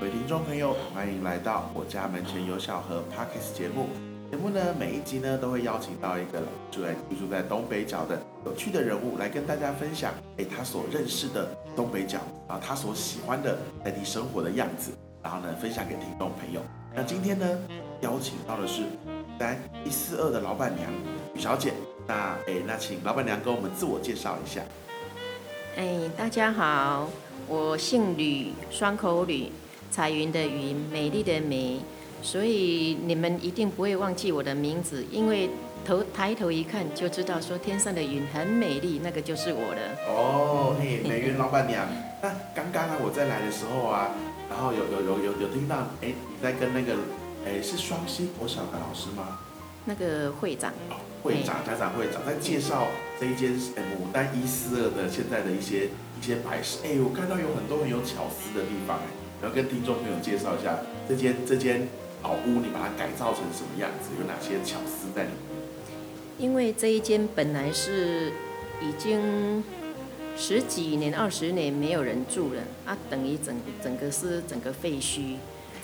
各位听众朋友，欢迎来到我家门前有小河 Parkes 节目。节目呢，每一集呢都会邀请到一个住在居住在东北角的有趣的人物来跟大家分享，哎，他所认识的东北角然后，他所喜欢的在地生活的样子，然后呢分享给听众朋友。那今天呢邀请到的是在一四二的老板娘吕小姐。那哎，那请老板娘跟我们自我介绍一下。哎，大家好，我姓吕，双口吕，彩云的云，美丽的美，所以你们一定不会忘记我的名字，因为头抬头一看就知道说天上的云很美丽，那个就是我的。哦，嘿，美云老板娘。那刚刚啊，我在来的时候啊，然后有有有有有听到，哎，你在跟那个，哎，是双溪国小的老师吗？那个会长。会长、家长会长在介绍这一间诶牡丹一四二的现在的一些一些摆饰，哎，我看到有很多很有巧思的地方，哎，然后跟听众朋友介绍一下这间这间老屋，你把它改造成什么样子，有哪些巧思在里面？因为这一间本来是已经十几年、二十年没有人住了啊，等于整整个是整个废墟，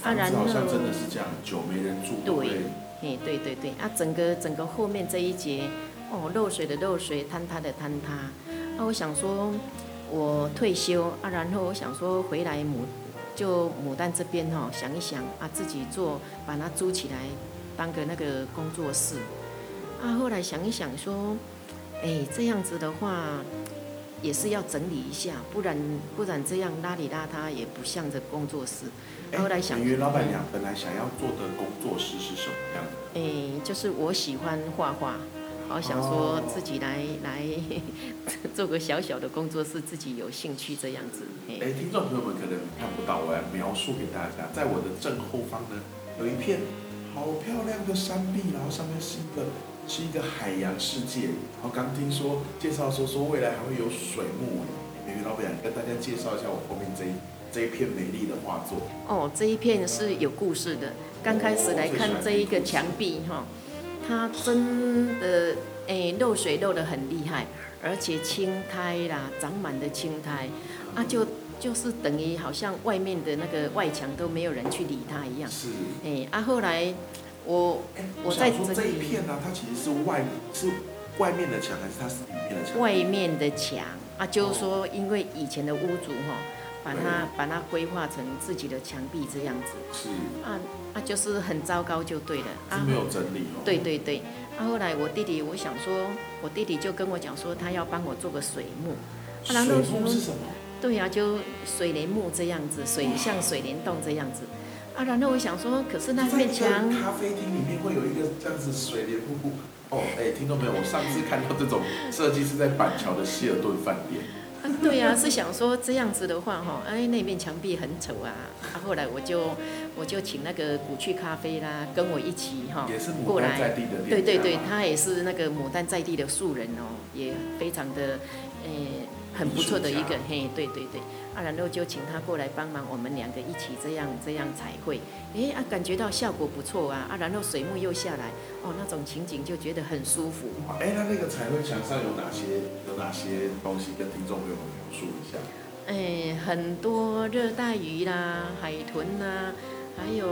啊，然后好像真的是这样，久没人住，对。嘿，对对对，啊，整个整个后面这一节，哦，漏水的漏水，坍塌的坍塌，啊，我想说，我退休啊，然后我想说回来牡，就牡丹这边哈，想一想啊，自己做，把它租起来，当个那个工作室，啊，后来想一想说，哎，这样子的话。也是要整理一下，不然不然这样邋里邋遢也不像这工作室。后来想，因为老板娘本来想要做的工作室是什么样的？哎，就是我喜欢画画，好想说自己来来 做个小小的工作室，自己有兴趣这样子。哎，听众朋友们可能看不到，我来描述给大家，在我的正后方呢，有一片好漂亮的山壁，然后上面是一个。是一个海洋世界，然后刚听说介绍说说未来还会有水幕，美女老板跟大家介绍一下我后面这一这一片美丽的画作。哦，这一片是有故事的。刚开始来看这一个墙壁哈，它真的诶漏水漏得很厉害，而且青苔啦长满的青苔，啊就就是等于好像外面的那个外墙都没有人去理它一样。是。诶啊后来。我我在这一片呢，它其实是外是外面的墙，还是它是里面的墙？外面的墙啊，就是说，因为以前的屋主哈，把它把它规划成自己的墙壁这样子。是。啊啊，就是很糟糕就对了。啊，没有整理哦。对对对。啊，后来我弟弟，我想说，我弟弟就跟我讲说，他要帮我做个水幕。水幕是什么？对呀，就水帘幕这样子，水像水帘洞这样子。啊，然后我想说，可是那面墙，咖啡厅里面会有一个这样子水帘瀑布。哦，哎，听到没有？我上次看到这种 设计是在板桥的希尔顿饭店。对呀，是想说这样子的话，哈，哎，那面墙壁很丑啊。啊，后来我就我就请那个古趣咖啡啦，跟我一起哈，也是牡丹在地的对对对，他也是那个牡丹在地的素人哦，也非常的，诶。很不错的一个嘿，对对对，啊，然后就请他过来帮忙，我们两个一起这样这样彩绘，哎啊，感觉到效果不错啊，啊，然后水幕又下来，哦，那种情景就觉得很舒服。哎，那那个彩绘墙上有哪些有哪些东西，跟听众朋友们描述一下？哎，很多热带鱼啦，海豚啦，还有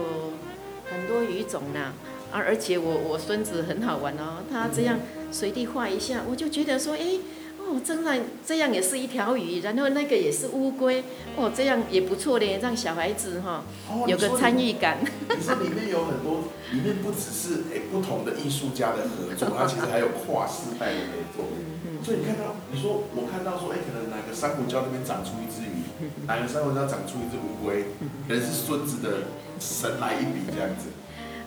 很多鱼种呢，啊，而且我我孙子很好玩哦，他这样随地画一下，我就觉得说，哎。哦，真的这样也是一条鱼，然后那个也是乌龟，哦，这样也不错嘞，让小孩子哈有个参与感。你说里面有很多，里面不只是哎不同的艺术家的合作，它其实还有跨世代的合作。所以你看到，你说我看到说，哎，可能哪个珊瑚礁那边长出一只鱼，哪个珊瑚礁长出一只乌龟，可能是孙子的神来一笔这样子。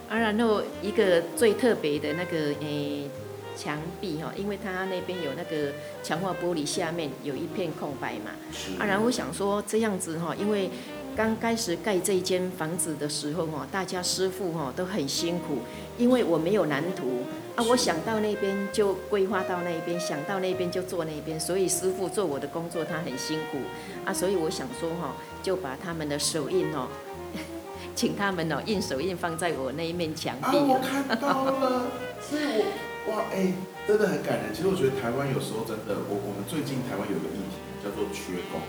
啊，然后一个最特别的那个诶。墙壁哈，因为它那边有那个强化玻璃，下面有一片空白嘛。啊，然后我想说这样子哈，因为刚开始盖这一间房子的时候哈，大家师傅哈都很辛苦，因为我没有蓝图啊，我想到那边就规划到那边，想到那边就做那边，所以师傅做我的工作他很辛苦啊，所以我想说哈，就把他们的手印哦，请他们哦印手印放在我那一面墙壁。啊，我看到了，所以我。哇，哎，真的很感人。其实我觉得台湾有时候真的，我我们最近台湾有个议题叫做缺工，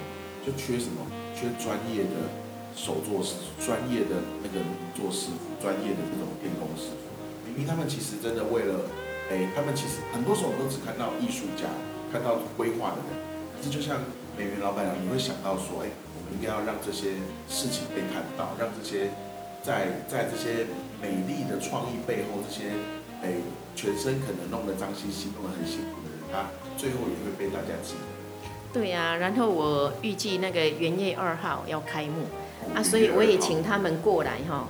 就缺什么？缺专业的手作师专业的那个做师傅，专业的这种电工师傅。明明他们其实真的为了，哎，他们其实很多时候都只看到艺术家，看到规划的人。可是就像美云老板娘，你会想到说，哎，我们应该要让这些事情被看到，让这些在在这些美丽的创意背后，这些哎全身可能弄得脏兮兮、弄得很辛苦的人，他最后也会被大家记。得。对呀，然后我预计那个元月二号要开幕。啊，所以我也请他们过来哈，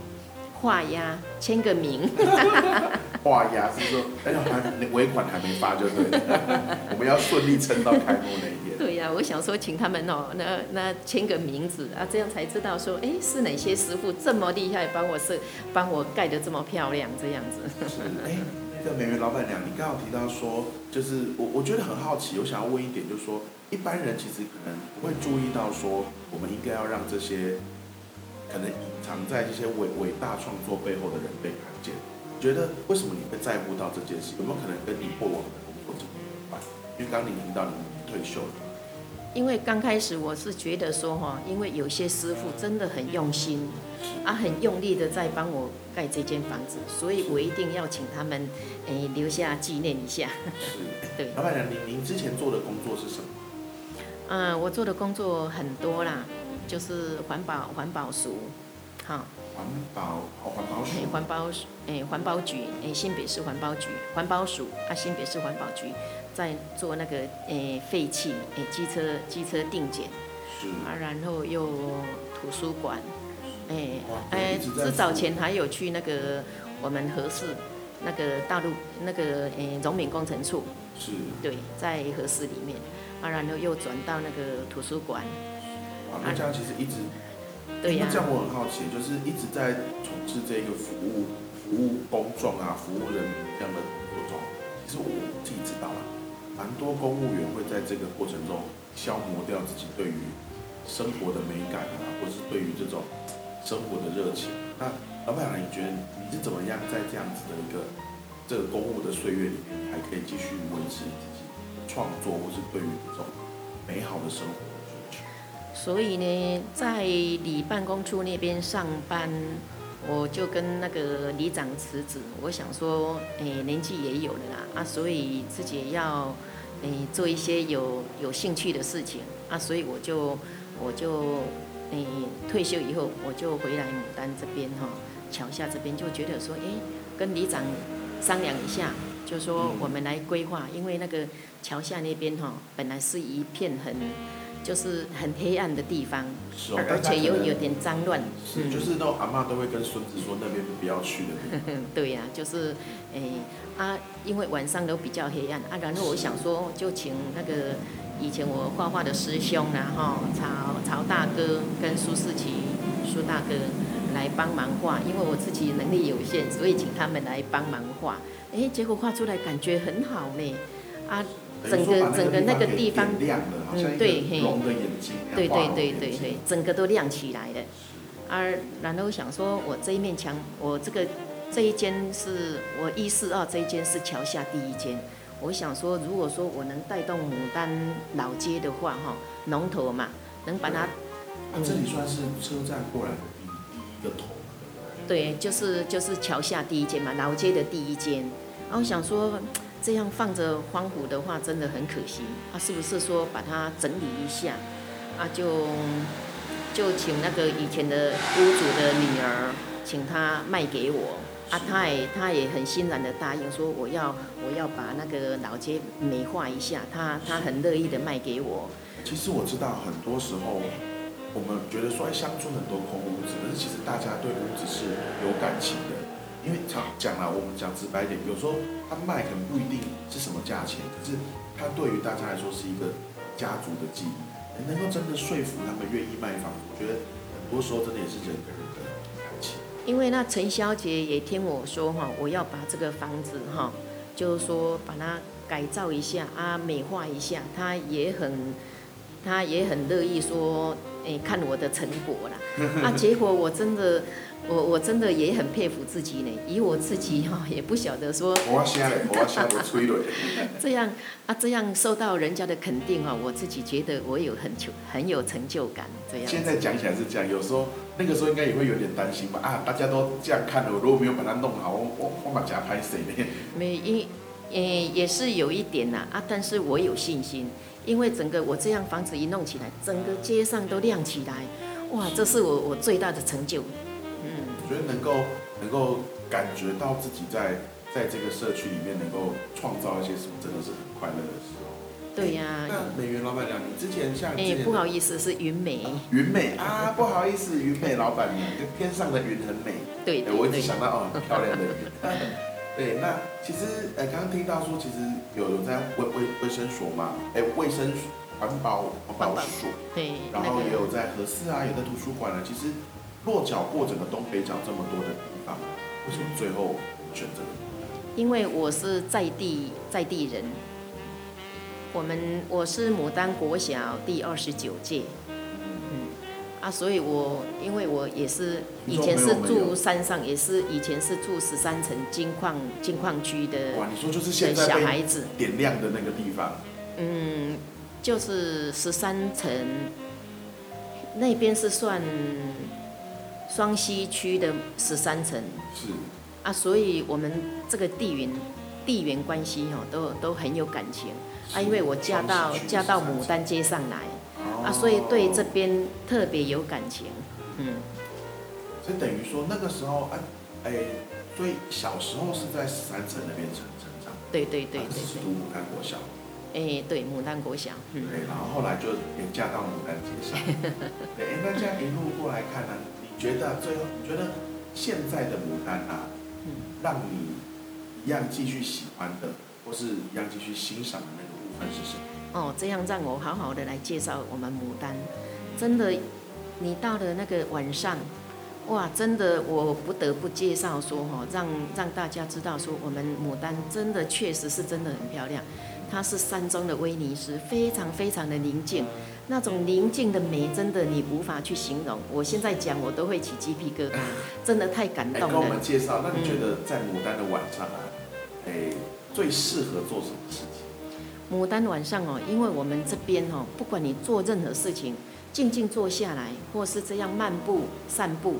画押签个名。画押是说，哎呀，还尾款还没发就对了，我们要顺利撑到开幕那一天。对呀，我想说请他们哦，那那签个名字啊，这样才知道说，哎，是哪些师傅这么厉害，帮我设，帮我盖的这么漂亮，这样子。是，哎，那个美元老板娘，你刚好提到说，就是我我觉得很好奇，我想要问一点，就是说。一般人其实可能不会注意到，说我们应该要让这些可能隐藏在这些伟伟大创作背后的人被看见。觉得为什么你会在乎到这件事？有没有可能跟你过往的工作有关？因为刚你听到你退休了。因为刚开始我是觉得说哈，因为有些师傅真的很用心，啊，很用力的在帮我盖这间房子，所以我一定要请他们诶留下纪念一下。是，对。老板娘，您您之前做的工作是什么？嗯，我做的工作很多啦，就是环保环保署，好。环保环保署。环保诶，环保局哎，新北市环保局环保署啊，新北市环保局在做那个哎废弃哎机车机车定检。是。啊，然后又图书馆，哎哎，至早前还有去那个我们合适那个大陆那个诶荣民工程处。是。对，在合适里面。啊，然后又转到那个图书馆。啊，那这样其实一直，对呀。那这样我很好奇，就是一直在从事这个服务、服务公众啊、服务人民这样的工作中。其实我自己知道了，蛮多公务员会在这个过程中消磨掉自己对于生活的美感啊，或是对于这种生活的热情。那老板娘，你觉得你是怎么样在这样子的一个这个公务的岁月里面，你还可以继续维持自己？创作或是对于这种美好的生活。所以呢，在里办公处那边上班，我就跟那个里长辞职。我想说，哎，年纪也有了啦，啊，所以自己要，哎，做一些有有兴趣的事情啊，所以我就我就，哎，退休以后我就回来牡丹这边哈，桥下这边就觉得说，哎，跟里长商量一下。就说我们来规划，因为那个桥下那边哈，本来是一片很，就是很黑暗的地方，而且又有点脏乱。是，就是那阿妈都会跟孙子说那边不要去的。对呀，就是诶啊，因为晚上都比较黑暗啊。然后我想说，就请那个以前我画画的师兄然后曹曹大哥跟苏世奇苏大哥来帮忙画，因为我自己能力有限，所以请他们来帮忙画。哎，结果画出来感觉很好呢，啊，整个整个那个地方，嗯，对，嘿，对对对对对，整个都亮起来了。啊，然后我想说，我这一面墙，我这个这一间是我一四二这一间是桥下第一间。我想说，如果说我能带动牡丹老街的话，哈，龙头嘛，能把它，这里算是车站过来的第第一个头。对，就是就是桥下第一间嘛，老街的第一间。然后想说，这样放着荒芜的话，真的很可惜。啊，是不是说把它整理一下？啊，就就请那个以前的屋主的女儿，请她卖给我。啊，她也她也很欣然的答应说，我要我要把那个老街美化一下。她她很乐意的卖给我。其实我知道，很多时候我们觉得说乡村很多空屋子，可是其实大家对屋子是有感情的。因为常讲了，我们讲直白一点，有时候他卖可能不一定是什么价钱，可是他对于大家来说是一个家族的记忆，能够真的说服他们愿意卖房子，我觉得很多时候真的也是人跟人的感情。因为那陈小姐也听我说哈，我要把这个房子哈，就是说把它改造一下啊，美化一下，她也很，她也很乐意说，哎看我的成果啦。啊，结果我真的。我我真的也很佩服自己呢，以我自己哈 也不晓得说，我声嘞，我声我吹嘞。这样啊，这样受到人家的肯定啊，我自己觉得我有很成很有成就感。这样。现在讲起来是这样，有时候那个时候应该也会有点担心吧？啊，大家都这样看了，如果没有把它弄好，我我我把夹拍谁呢？没，因呃也是有一点呐啊，但是我有信心，因为整个我这样房子一弄起来，整个街上都亮起来，哇，这是我我最大的成就。觉得能够能够感觉到自己在在这个社区里面能够创造一些什么，真的是很快乐的时候。对呀。那美元老板娘，你之前像哎，不好意思，是云美。云美啊，不好意思，云美老板娘，天上的云很美。对对我一直想到哦，很漂亮的云。对，那其实呃，刚刚听到说，其实有有在卫卫卫生所嘛，哎，卫生环保环保所，对，然后也有在和四啊，有在图书馆啊，其实。落脚过整个东北角这么多的地方，为什么最后选择？因为我是在地在地人，我们我是牡丹国小第二十九届，嗯啊，所以我因为我也是以前是住山上，也是以前是住十三层金矿金矿区的。哇，你说就是现在小孩子点亮的那个地方？嗯，就是十三层那边是算。双溪区的十三层是啊，所以我们这个地缘地缘关系哦，都都很有感情啊。因为我嫁到嫁到牡丹街上来啊，所以对这边特别有感情。嗯，所以等于说那个时候啊，哎，所以小时候是在十三层那边成成长。对对对对。是读牡丹国小。哎，对，牡丹国小。嗯。对，然后后来就也嫁到牡丹街上。对，那这样一路过来看呢？觉得最后，你觉得现在的牡丹啊，让你一样继续喜欢的，或是一样继续欣赏的那个部分是什么？哦，这样让我好好的来介绍我们牡丹。真的，你到了那个晚上，哇，真的我不得不介绍说哈，让让大家知道说，我们牡丹真的确实是真的很漂亮。它是山中的威尼斯，非常非常的宁静。那种宁静的美，真的你无法去形容。我现在讲，我都会起鸡皮疙瘩，真的太感动了。跟我们介绍，那你觉得在牡丹的晚上啊，哎，最适合做什么事情？牡丹晚上哦，因为我们这边哦，不管你做任何事情，静静坐下来，或是这样漫步散步，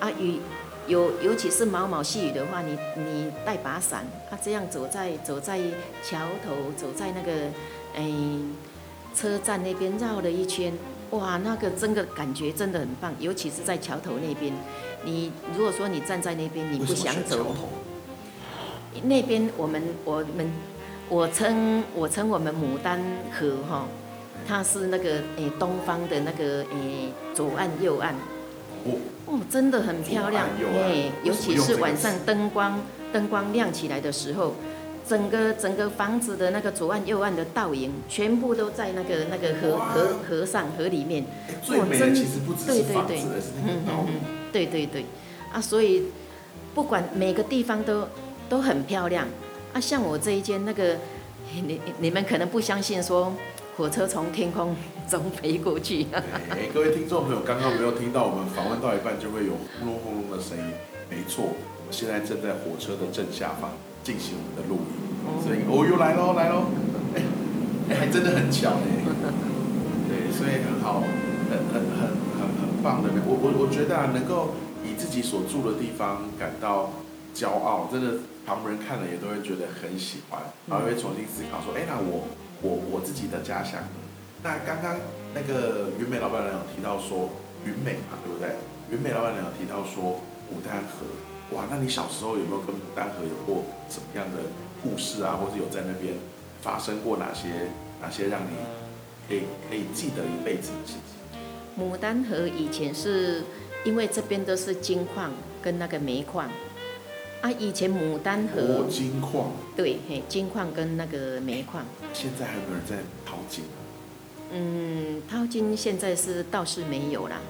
啊，雨有尤其是毛毛细雨的话，你你带把伞，啊，这样走在走在桥头，走在那个哎。车站那边绕了一圈，哇，那个真的感觉真的很棒，尤其是在桥头那边。你如果说你站在那边，你不想走，那边我们我们我称我称我们牡丹河哈，它是那个诶东方的那个诶左岸右岸，哦，真的很漂亮，诶，尤其是晚上灯光灯光亮起来的时候。整个整个房子的那个左岸右岸的倒影，全部都在那个那个河河河上河里面。最美的其实不只是房子，嗯嗯嗯，对对对，啊，所以不管每个地方都都很漂亮。啊，像我这一间那个，你你们可能不相信，说火车从天空中飞过去。哎，各位听众朋友，刚刚没有听到我们访问到一半就会有轰隆轰隆的声音？没错，我们现在正在火车的正下方。进行我们的录音，所以哦又来喽来喽，哎哎还真的很巧哎，对，所以很好，很很很很很棒的。我我我觉得啊，能够以自己所住的地方感到骄傲，真的旁人看了也都会觉得很喜欢，然后会重新思考说，哎那我我我自己的家乡，那刚刚那个云美老板娘有提到说云美嘛，对不对？云美老板娘有提到说牡丹河。哇，那你小时候有没有跟牡丹河有过什么样的故事啊？或者有在那边发生过哪些哪些让你可以可以记得一辈子的事情？牡丹河以前是因为这边都是金矿跟那个煤矿啊，以前牡丹河金矿对，嘿，金矿跟那个煤矿。现在还有没有人在淘金？嗯，淘金现在是倒是没有啦。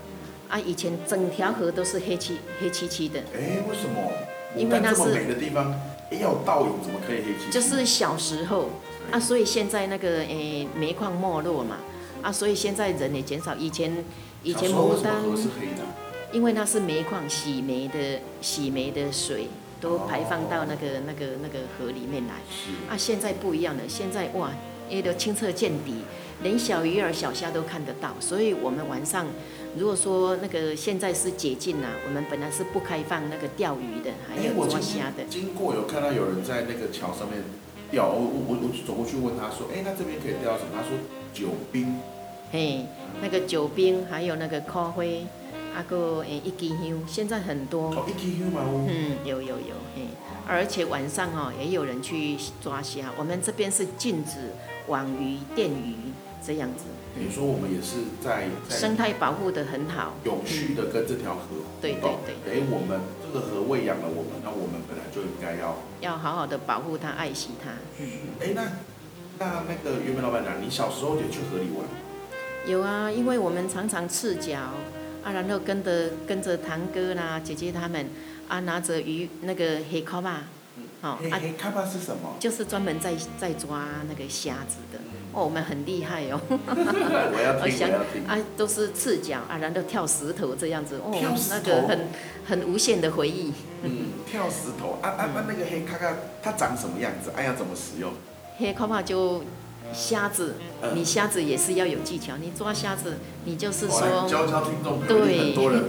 啊，以前整条河都是黑漆黑漆漆的。哎，为什么？因为那是美的地方，要倒影，怎么可以黑漆？就是小时候啊，所以现在那个诶煤矿没落嘛，啊，所以现在人也减少。以前以前牡丹河是黑的，因为那是煤矿洗煤的洗煤的水都排放到那个那个那个河里面来。啊，现在不一样了，现在哇，也都清澈见底，连小鱼儿小虾都看得到，所以我们晚上如果说那个现在是解禁了，我们本来是不开放那个钓鱼的，还有抓虾的。经过有看到有人在那个桥上面钓，我我我走过去问他说，哎，那这边可以钓什么？他说酒冰。嘿，那个酒冰，还有那个咖啡，啊个诶一斤香，现在很多。哦，一斤香嘛嗯，有有有，嘿，而且晚上哦也有人去抓虾。我们这边是禁止网鱼、电鱼这样子。等于说我们也是在生态保护的很好，永续的跟这条河。对对对。哎，我们这个河喂养了我们，那我们本来就应该要要好好的保护它、爱惜它。嗯。哎，那那那个原本老板娘，你小时候也去河里玩？有啊，因为我们常常赤脚啊，然后跟着跟着堂哥啦、姐姐他们啊，拿着鱼那个黑卡巴，好，黑卡巴是什么？就是专门在在抓那个虾子的。哦，我们很厉害哦。我要听，我要听。啊，都是赤脚啊，然后跳石头这样子。哦，那个很很无限的回忆。嗯，跳石头啊啊啊！那个黑卡卡它长什么样子？哎呀，怎么使用？黑卡巴就。虾子，你虾子也是要有技巧。你抓虾子，你就是说，教教听众，对，很多人，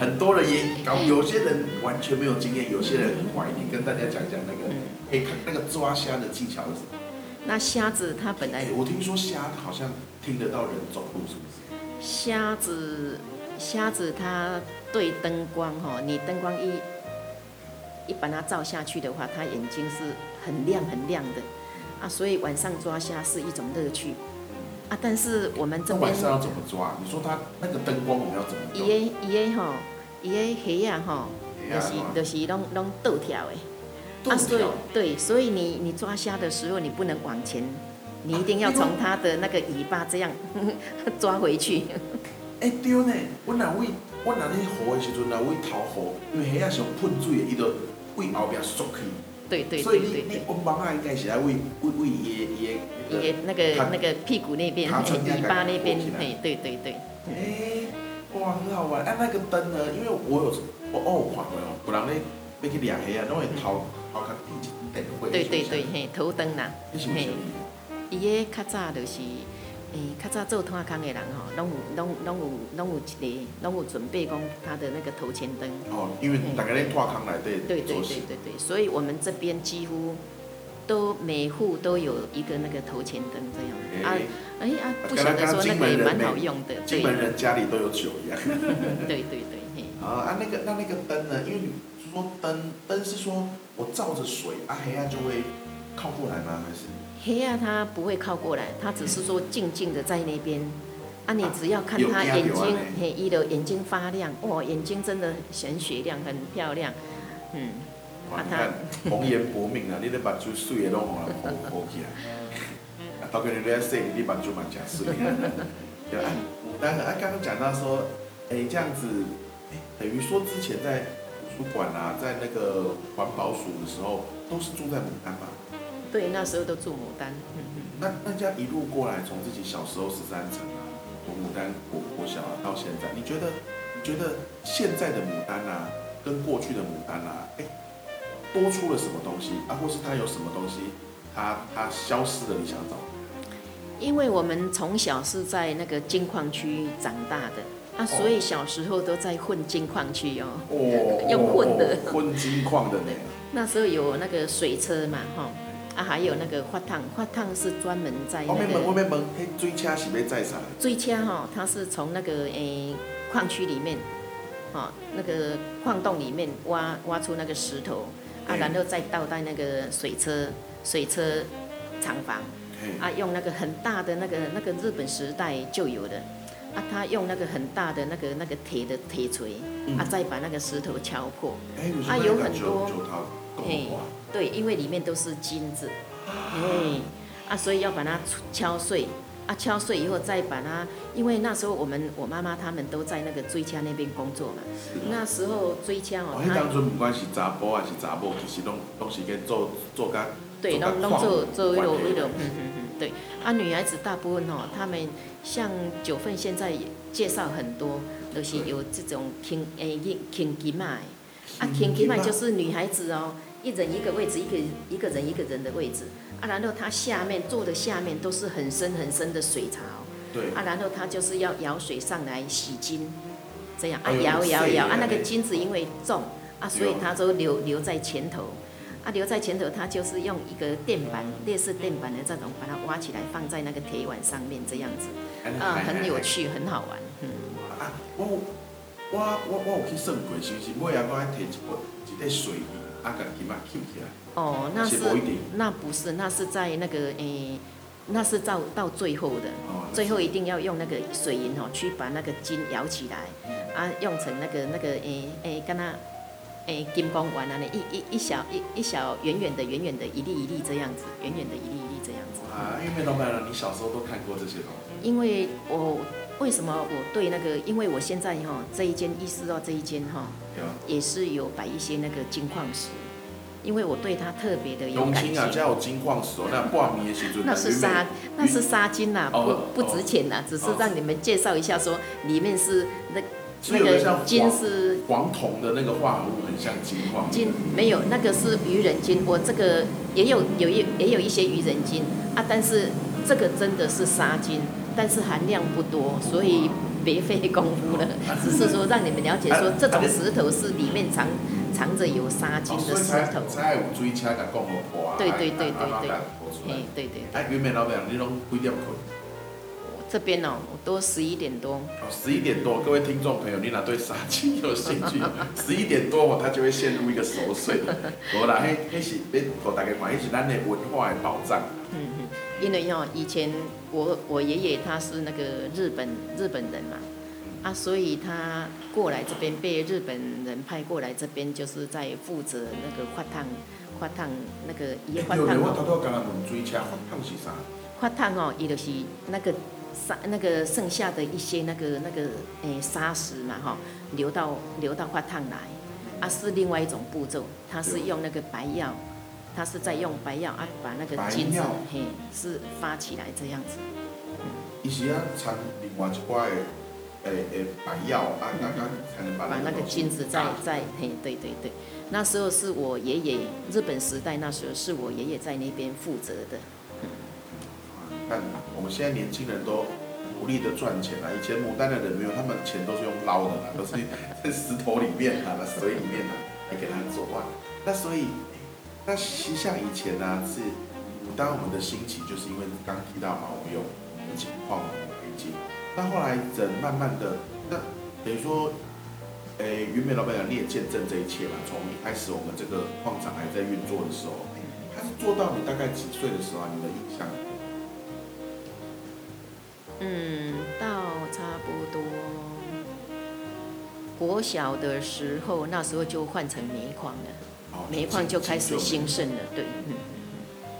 很多人也搞，有些人完全没有经验，有些人很怀疑。跟大家讲讲那个，可以看那个抓虾的技巧是什么？那虾子它本来，我听说虾好像听得到人走路，是不是？虾子，虾子它对灯光哈，你灯光一一把它照下去的话，它眼睛是很亮很亮的。啊，所以晚上抓虾是一种乐趣，啊，但是我们这边晚上要怎么抓？你说它那个灯光我们要怎么？伊个伊个吼，伊个虾啊吼，就是就是拢拢倒跳的，啊，所以对，所以你你抓虾的时候你不能往前，你一定要从它的那个尾巴这样 抓回去。哎对呢，我若位我若咧河的时阵，若位头河，因为虾啊上喷水的，伊就为后边缩去。对对对对对。所以你你我妈妈应该是来伊伊伊那个那个屁股那边，尾巴那边，嘿，对对对。哎，哇，很好玩！哎，那个灯呢？因为我有我哦看过哦，有人咧要去掠虾啊，拢会头头壳低一点会。对对对，嘿，头灯呐，嘿，伊个较早就是。诶，较早做炭坑的人吼，拢有拢拢有拢有一个，拢有准备讲他的那个头前灯。哦，因为大家咧炭坑内底对对对对对，所以我们这边几乎都每户都有一个那个头前灯这样。啊，哎啊，不晓得说那个也蛮好用的。金门人家里都有酒一样。对对对，啊，那个那那个灯呢？因为你说灯灯是说我照着水啊，黑暗就会靠过来吗？还是？黑啊，他不会靠过来，他只是说静静的在那边。啊，你只要看他眼睛，嘿，一的眼睛发亮，哇，眼睛真的很雪亮，很漂亮，嗯。啊，他红颜薄命啊，你的目睭水的拢红 红红起来。啊，到个你咧说，你目睭蛮真水。对啊，但啊，刚刚讲到说，哎，这样子，等于说之前在图书馆啊，在那个环保署的时候，都是住在牡丹吧？对，那时候都住牡丹。嗯嗯。那那这样一路过来，从自己小时候十三层啊，从牡丹国国小啊，到现在，你觉得你觉得现在的牡丹啊，跟过去的牡丹啊，哎，多出了什么东西啊？或是它有什么东西，它它消失了？你想找？因为我们从小是在那个金矿区长大的，啊，所以小时候都在混金矿区哦。哦。用混的。混金矿的呢。那时候有那个水车嘛，哈。啊，还有那个发烫，发烫是专门在那个。我问，我问，追车是要载啥？追车哈，它是从那个诶矿区里面，哈，那个矿洞里面挖挖出那个石头，啊，然后再倒在那个水车水车厂房，啊，用那个很大的那个那个日本时代就有的，啊，他用那个很大的那个那个铁的铁锤，啊，再把那个石头敲破，啊，有很多，哎。对，因为里面都是金子，哎，啊，所以要把它敲碎，啊，敲碎以后再把它，因为那时候我们我妈妈他们都在那个追枪那边工作嘛，那时候追枪哦，他当初不管是查甫还是查某，其实拢拢是给做做干，对，拢拢做做一路一路，嗯嗯嗯，对。啊，女孩子大部分哦，她们像九份现在介绍很多，都是有这种轻诶轻金麦，啊轻金麦就是女孩子哦，一人一个位置，一个一个人一个人的位置，啊，然后她下面坐的下面都是很深很深的水槽，对。啊，然后她就是要舀水上来洗金，这样啊舀舀舀啊那个金子因为重啊，所以她都留留在前头。啊，留在前头，它就是用一个垫板，类似垫板的这种，把它挖起来放在那个铁碗上面，这样子，啊，很有趣，很好玩。嗯。啊，我我我我有去算过，是不是每下我爱摕一盆一块水泥，啊，甲金啊捡起来。哦，那是那不是，那是在那个诶，那是到到最后的，最后一定要用那个水银哦，去把那个金舀起来，啊，用成那个那个诶诶，跟它。诶，金光丸啊，那一一一小一一小远远的远远的，一粒一粒这样子，远远的一粒一粒这样子。啊，因为老板娘，你小时候都看过这些东西？因为我为什么我对那个，因为我现在哈这一间意识到这一间哈，也是有摆一些那个金矿石，因为我对它特别的有感情。啊，家有金矿石哦，那 半米的时那是沙，那是沙金呐，不不值钱呐，只是让你们介绍一下，说里面是那。那个金是黄铜的那个化合物，很像金矿。金没有，那个是愚人金。我这个也有有一也有一些愚人金啊，但是这个真的是沙金，但是含量不多，所以别费功夫了。只是说让你们了解，说这种石头是里面藏藏着有沙金的石头。对对对对对，哎对对。哎，原面老板，你拢几点困？这边哦，都十一点多。哦，十一点多，各位听众朋友，你哪对杀青有兴趣？十一点多哦，他就会陷入一个熟睡。无啦，迄迄是要给大家看，迄是咱的文化的宝藏。嗯嗯，因为哦，以前我我爷爷他是那个日本日本人嘛，啊，所以他过来这边被日本人派过来这边，就是在负责那个发烫发烫那个伊发烫。我偷偷刚刚问水车发烫是啥？发烫哦，伊就是那个。沙那个剩下的一些那个那个诶砂石嘛哈，流到流到发烫来，啊是另外一种步骤，它是用那个白药，它是在用白药啊把那个金子嘿是发起来这样子。伊是要掺另外一块诶诶白药啊，那那才能把那个金子再再嘿对对对，那时候是我爷爷日本时代那时候是我爷爷在那边负责的。我们现在年轻人都努力的赚钱啊。以前牡丹的人没有，他们钱都是用捞的嘛，都是在石头里面啊、水里面啊来给他做啊。那所以，那其实像以前呢，是牡丹我们的兴起，就是因为刚提到嘛，我们有情矿黑金。那后来人慢慢的，那等于说，诶，云美老板讲你也见证这一切嘛。从一开始我们这个矿场还在运作的时候，他是做到你大概几岁的时候啊？你的印象？嗯，到差不多国小的时候，那时候就换成煤矿了，煤矿就开始兴盛了，对，嗯，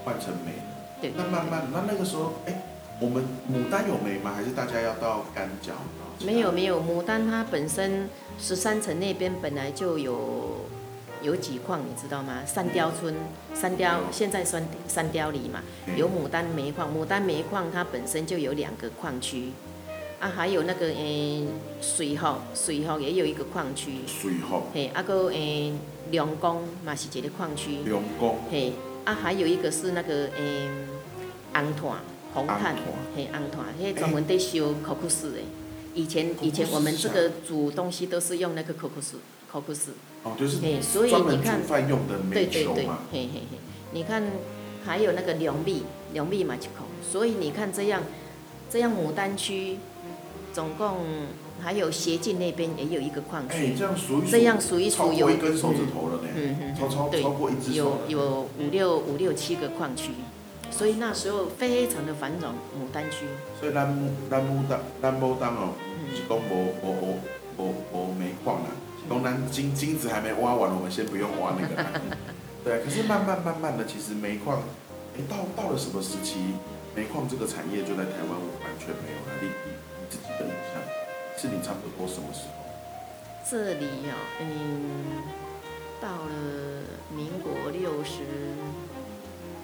换成煤，对，那慢慢，那那个时候，哎，我们牡丹有煤吗？还是大家要到干角？没有没有，牡丹它本身十三层那边本来就有。有几矿你知道吗？三雕村，三雕现在三三雕里嘛，有牡丹煤矿，牡丹煤矿它本身就有两个矿区，啊，还有那个诶水河，水河也有一个矿区，水河，嘿，啊个诶龙宫嘛是一个矿区，龙宫，嘿，啊还有一个是那个诶红炭，红炭，嘿红炭，迄专门在修可可斯的，以前以前我们这个煮东西都是用那个可可斯。可可斯哦，就是专门煮饭用的煤球嘛。嘿嘿嘿，你看还有那个两米两米嘛一口，所以你看这样这样牡丹区总共还有斜进那边也有一个矿区，这样数一这样数一数有一根手指头了呢，嗯嗯，超超超过一只有有五六五六七个矿区，所以那时候非常的繁荣牡丹区。所以咱咱牡丹咱牡丹哦，是讲无无无无无煤矿啦。东南金金子还没挖完，我们先不用挖那个。对，可是慢慢慢慢的，其实煤矿，哎，到到了什么时期，煤矿这个产业就在台湾完全没有了。你你你自己的印象，是你差不多什么时候？这里呀，嗯，到了民国六十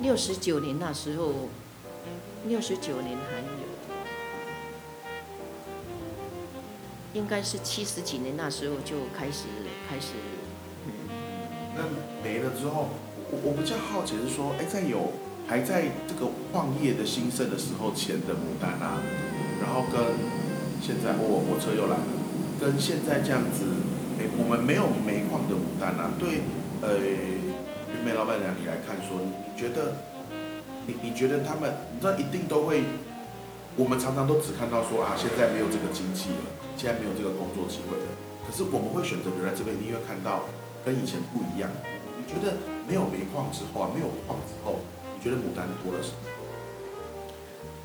六十九年那时候，六十九年还应该是七十几年那时候就开始开始，嗯。那没了之后，我我比较好奇是说，哎，在有还在这个矿业的兴盛的时候前的牡丹啊，然后跟现在，哦，火车又来了，跟现在这样子，哎，我们没有煤矿的牡丹啊，对，呃，云美老板娘你来看说，你觉得？你你觉得他们，你知道一定都会，我们常常都只看到说啊，现在没有这个经济了，现在没有这个工作机会了。可是我们会选择留在这边，你会看到跟以前不一样。你觉得没有煤矿之后啊，没有矿之后，你觉得牡丹多了什么？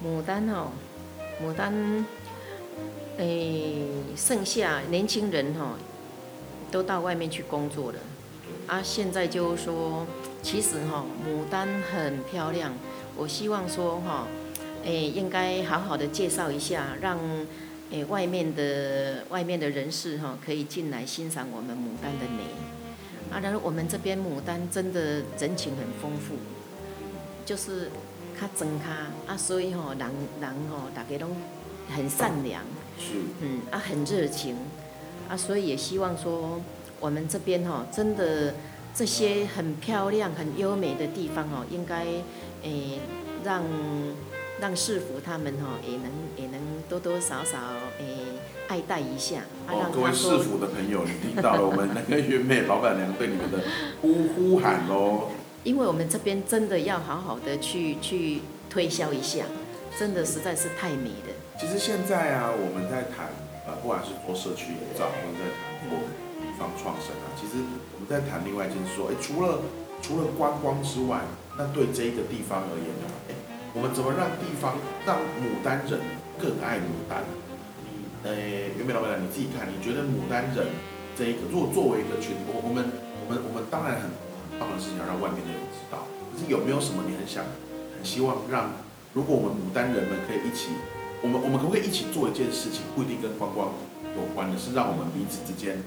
牡丹哦，牡丹，诶，剩下年轻人哈，都到外面去工作了。啊，现在就是说。其实哈，牡丹很漂亮。我希望说哈，诶，应该好好的介绍一下，让诶外面的外面的人士哈，可以进来欣赏我们牡丹的美。啊，然后我们这边牡丹真的人情很丰富，就是较真卡啊，所以吼人人吼大家都很善良，是，嗯啊很热情啊，所以也希望说我们这边哈真的。这些很漂亮、很优美的地方哦，应该诶让让市府他们哈也能也能多多少少诶爱戴一下。哦，各位市府的朋友，你听到了我们那个月妹老板娘对你们的呼呼喊喽。因为我们这边真的要好好的去去推销一下，真的实在是太美了。其实现在啊，我们在谈呃，不管是做社区营造，或者在谈做地方创生啊，其实我们。在谈另外一件事，说，哎，除了除了观光之外，那对这一个地方而言呢？哎，我们怎么让地方让牡丹人更爱牡丹？你，呃，袁美老板，你自己看，你觉得牡丹人这一个，如果作为一个群，我我们我们我们当然很棒的事情要让外面的人知道，可是有没有什么你很想很希望让，如果我们牡丹人们可以一起，我们我们可不可以一起做一件事情，不一定跟观光有关的，是让我们彼此之间。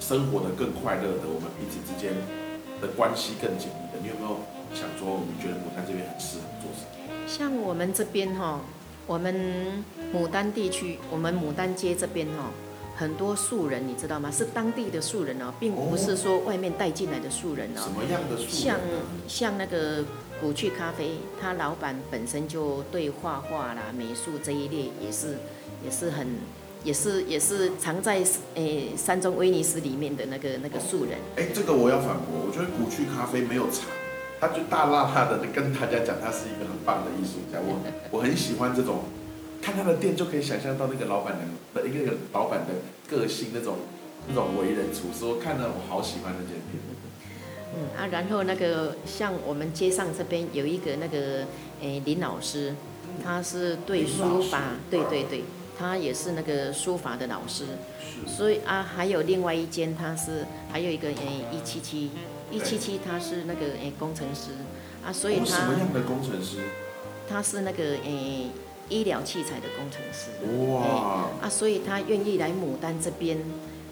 生活的更快乐的，我们彼此之间的关系更紧密的。你有没有想说，你觉得牡丹这边很适合做什么？像我们这边哈，我们牡丹地区，我们牡丹街这边哈，很多素人，你知道吗？是当地的素人哦，并不是说外面带进来的素人哦。什么样的素人？像像那个古趣咖啡，他老板本身就对画画啦、美术这一列也是也是很。也是也是藏在诶山中威尼斯里面的那个那个素人。哎，这个我要反驳，我觉得古趣咖啡没有藏，他就大辣辣的跟大家讲，他是一个很棒的艺术家。我 我很喜欢这种，看他的店就可以想象到那个老板娘的一个老板的个性，那种那种为人处事，我看了我好喜欢那间店。嗯啊，然后那个像我们街上这边有一个那个诶林老师，他是对书法，对对对。他也是那个书法的老师，所以啊，还有另外一间，他是还有一个诶一七七一七七，他是那个诶工程师啊，所以他什么样的工程师？他是那个诶医疗器材的工程师。哇！啊，所以他愿意来牡丹这边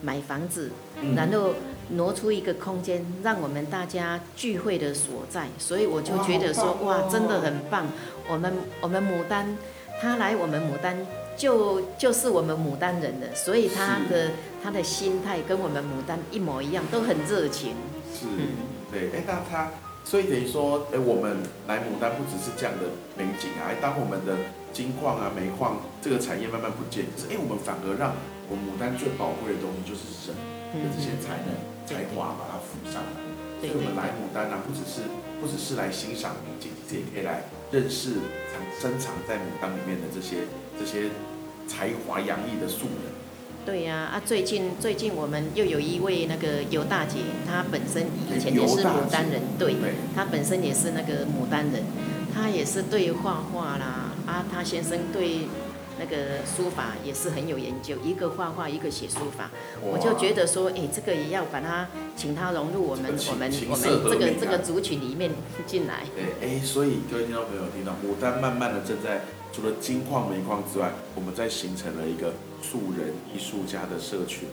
买房子，然后挪出一个空间，让我们大家聚会的所在。所以我就觉得说，哇，真的很棒。我们我们牡丹，他来我们牡丹。就就是我们牡丹人的，所以他的他的心态跟我们牡丹一模一样，都很热情。是，对，哎，那他，所以等于说，哎，我们来牡丹不只是这样的美景啊，当我们的金矿啊、煤矿这个产业慢慢不见，可是哎，我们反而让我们牡丹最宝贵的东西就是人的这些才能、才华把它扶上来。所以我们来牡丹啊，不只是不只是来欣赏美景，也可以来认识藏深藏在牡丹里面的这些这些。才华洋溢的素人，对呀啊！最近最近我们又有一位那个尤大姐，她本身以前也是牡丹人，对，她本身也是那个牡丹人，她也是对画画啦啊，她先生对那个书法也是很有研究，一个画画，一个写书法，我就觉得说，哎，这个也要把它请他融入我们我们我们这个这个族群里面进来。对，哎，所以各位听众朋友听到牡丹慢慢的正在。除了金矿、煤矿之外，我们在形成了一个素人艺术家的社群，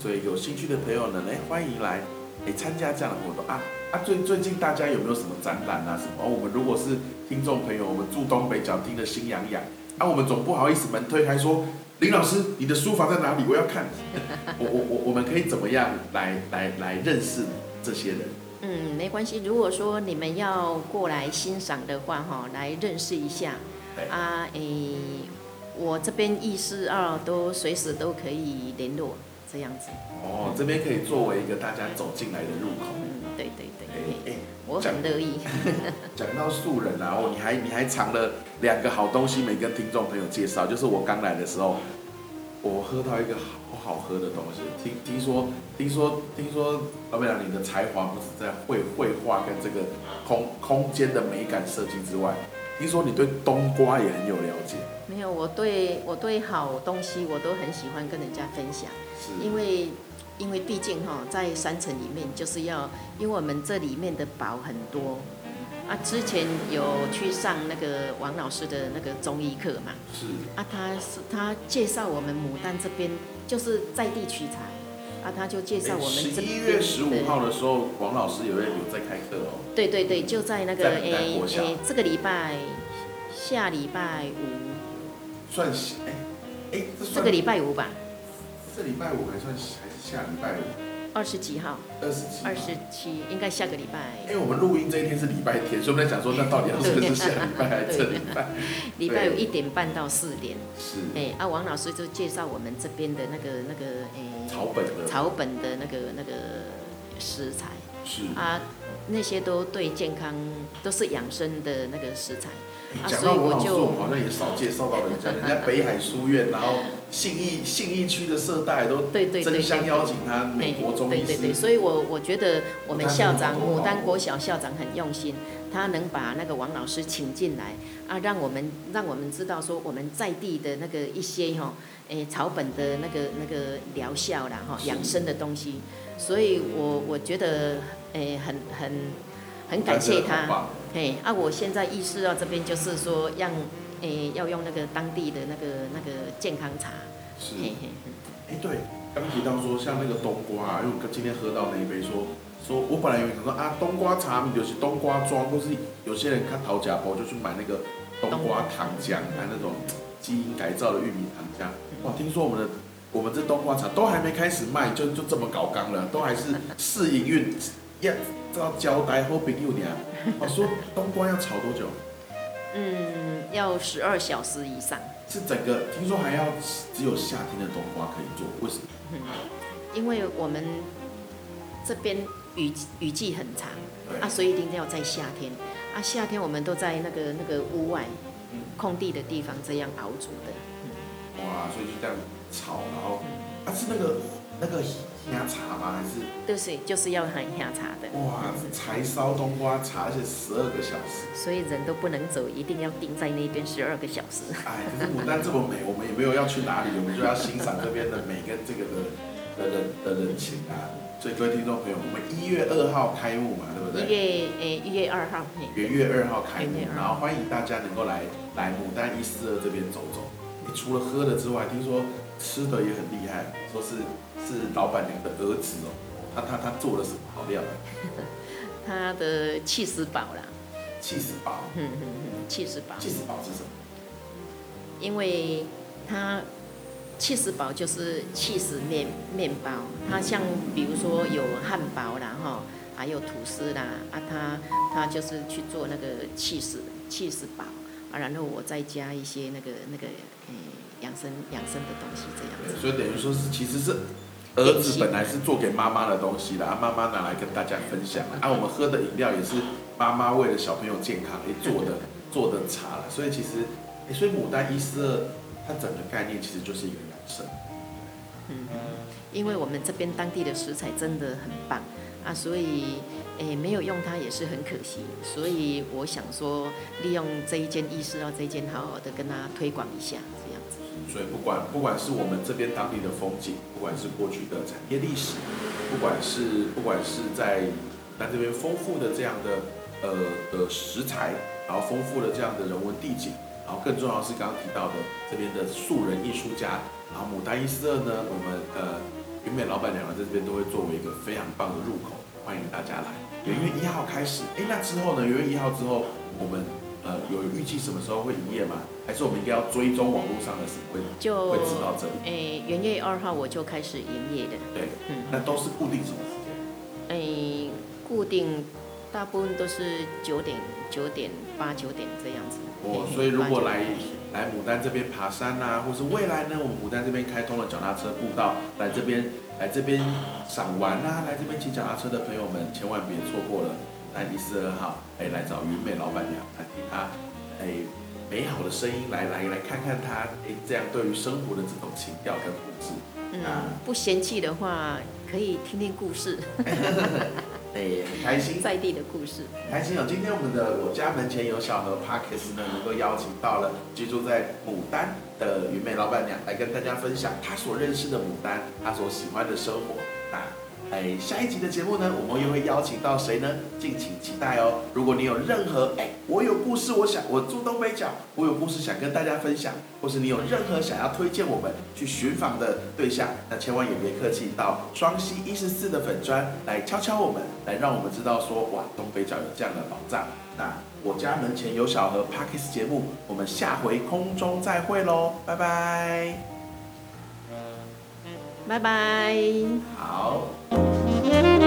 所以有兴趣的朋友呢，哎，欢迎来哎参加这样的活动啊啊！最最近大家有没有什么展览啊什么？我们如果是听众朋友，我们住东北角听得心痒痒，啊，我们总不好意思门推开说林老师，你的书房在哪里？我要看。我我我我们可以怎么样来来来认识这些人？嗯，没关系。如果说你们要过来欣赏的话，哈，来认识一下。啊，诶，我这边一四二都随时都可以联络，这样子。哦，这边可以作为一个大家走进来的入口。嗯，对对对。哎我很乐意。讲 到素人啊，哦，你还你还藏了两个好东西没跟听众朋友介绍，就是我刚来的时候，我喝到一个好。好喝的东西，听听说听说听说，老板娘你的才华不止在绘绘画跟这个空空间的美感设计之外，听说你对冬瓜也很有了解。没有，我对我对好东西我都很喜欢跟人家分享，是因为因为毕竟哈在山城里面就是要，因为我们这里面的宝很多。啊，之前有去上那个王老师的那个中医课嘛？是。啊，他是他介绍我们牡丹这边就是在地取材，啊，他就介绍我们。十一月十五号的时候，王老师有有在开课哦。对对对，就在那个诶诶，这个礼拜下礼拜五。算是哎哎，这个礼拜五吧。这礼拜五还算还是下礼拜五？二十几号，二十七，二十七，应该下个礼拜。因为我们录音这一天是礼拜天，所以我们在讲说，那到底要是不是下礼拜还是这礼拜？礼拜五一点半到四点。是。哎，啊，王老师就介绍我们这边的那个那个哎，草本的草本的那个那个食材。是。啊，那些都对健康，都是养生的那个食材。讲到王老师，我好像也少介绍到人家，人家北海书院，然后信义信义区的社代都对对争相邀请他美国中医师。对对对，所以我我觉得我们校长牡丹国小校长很用心，他能把那个王老师请进来啊，让我们让我们知道说我们在地的那个一些哈，诶草本的那个那个疗效啦哈，养生的东西，所以我我觉得诶很很很感谢他。嘿，啊，我现在意识到这边就是说，让，诶，要用那个当地的那个那个健康茶。是。嘿嘿。哎，对，刚提到说像那个冬瓜，因为我今天喝到那一杯，说说我本来以为说啊，冬瓜茶米就是冬瓜装，或是有些人看陶家包就去买那个冬瓜糖浆，啊那种基因改造的玉米糖浆。哇，听说我们的我们这冬瓜茶都还没开始卖，就就这么搞刚了，都还是试营运。要要交代后朋友呢。我 说冬瓜要炒多久？嗯，要十二小时以上。是整个听说还要只有夏天的冬瓜可以做，为什么？因为我们这边雨雨季很长啊，所以一定要在夏天啊。夏天我们都在那个那个屋外空地的地方这样熬煮的。哇，所以就这样炒，然后啊是那个那个。喝茶吗？还是？对，是就是要很下茶的。哇，柴烧冬瓜茶，而且十二个小时。所以人都不能走，一定要定在那边十二个小时。哎，可是牡丹这么美，我们也没有要去哪里，我们就要欣赏这边的美跟这个的的人的人情啊。所以各位听众朋友，我们一月二号开幕嘛，对不对？一月诶，一月二号。元月二号开幕，然后欢迎大家能够来来牡丹一四二这边走走。除了喝的之外，听说吃的也很厉害，说是。是老板娘的儿子哦，他他他做了什么好料？他的气死宝啦。气死宝。嗯嗯嗯，气死宝。气死宝是什么？因为他气死宝就是气死面面包，它像比如说有汉堡啦哈，还有吐司啦啊，他他就是去做那个气死气死宝啊，然后我再加一些那个那个诶养生养生的东西这样子。所以等于说是其实是。儿子本来是做给妈妈的东西的，啊，妈妈拿来跟大家分享啦。啊，我们喝的饮料也是妈妈为了小朋友健康而做的 做的茶啦。所以其实，所以牡丹一四二它整个概念其实就是一个养生。嗯，因为我们这边当地的食材真的很棒啊，所以诶没有用它也是很可惜。所以我想说，利用这一间意四二这一间，好好的跟他推广一下。所以不管不管是我们这边当地的风景，不管是过去的产业历史，不管是不管是在那这边丰富的这样的呃的食材，然后丰富的这样的人文地景，然后更重要是刚刚提到的这边的素人艺术家，然后牡丹一四二呢，我们呃云美老板娘在这边都会作为一个非常棒的入口，欢迎大家来。元月一号开始，哎，那之后呢？元月一号之后，我们呃有预计什么时候会营业吗？还是我们应该要追踪网络上的时会就会知道这里？哎，元月二号我就开始营业的。对，嗯，那都是固定什么时间？哎，固定大部分都是九点、九点、八九点这样子。哦，所以如果来来牡丹这边爬山呐，或是未来呢，我们牡丹这边开通了脚踏车步道，来这边来这边赏玩啊，来这边骑脚踏车的朋友们，千万别错过了来一四二号，哎，来找云美老板娘，来听她哎美好的声音，来来来看看她哎这样对于生活的这种情调跟故事。嗯，不嫌弃的话，可以听听故事。哎，很开心，在地的故事，开心哦！今天我们的我家门前有小河 Parkes 呢，能够邀请到了居住在牡丹的云美老板娘来跟大家分享她所认识的牡丹，她所喜欢的生活。那。哎，下一集的节目呢，我们又会邀请到谁呢？敬请期待哦！如果你有任何哎，我有故事，我想我住东北角，我有故事想跟大家分享，或是你有任何想要推荐我们去寻访的对象，那千万也别客气，到双溪一十四的粉砖来敲敲我们，来让我们知道说，哇，东北角有这样的宝藏。那我家门前有小河 Parkes 节目，我们下回空中再会喽，拜拜，拜拜，好。Música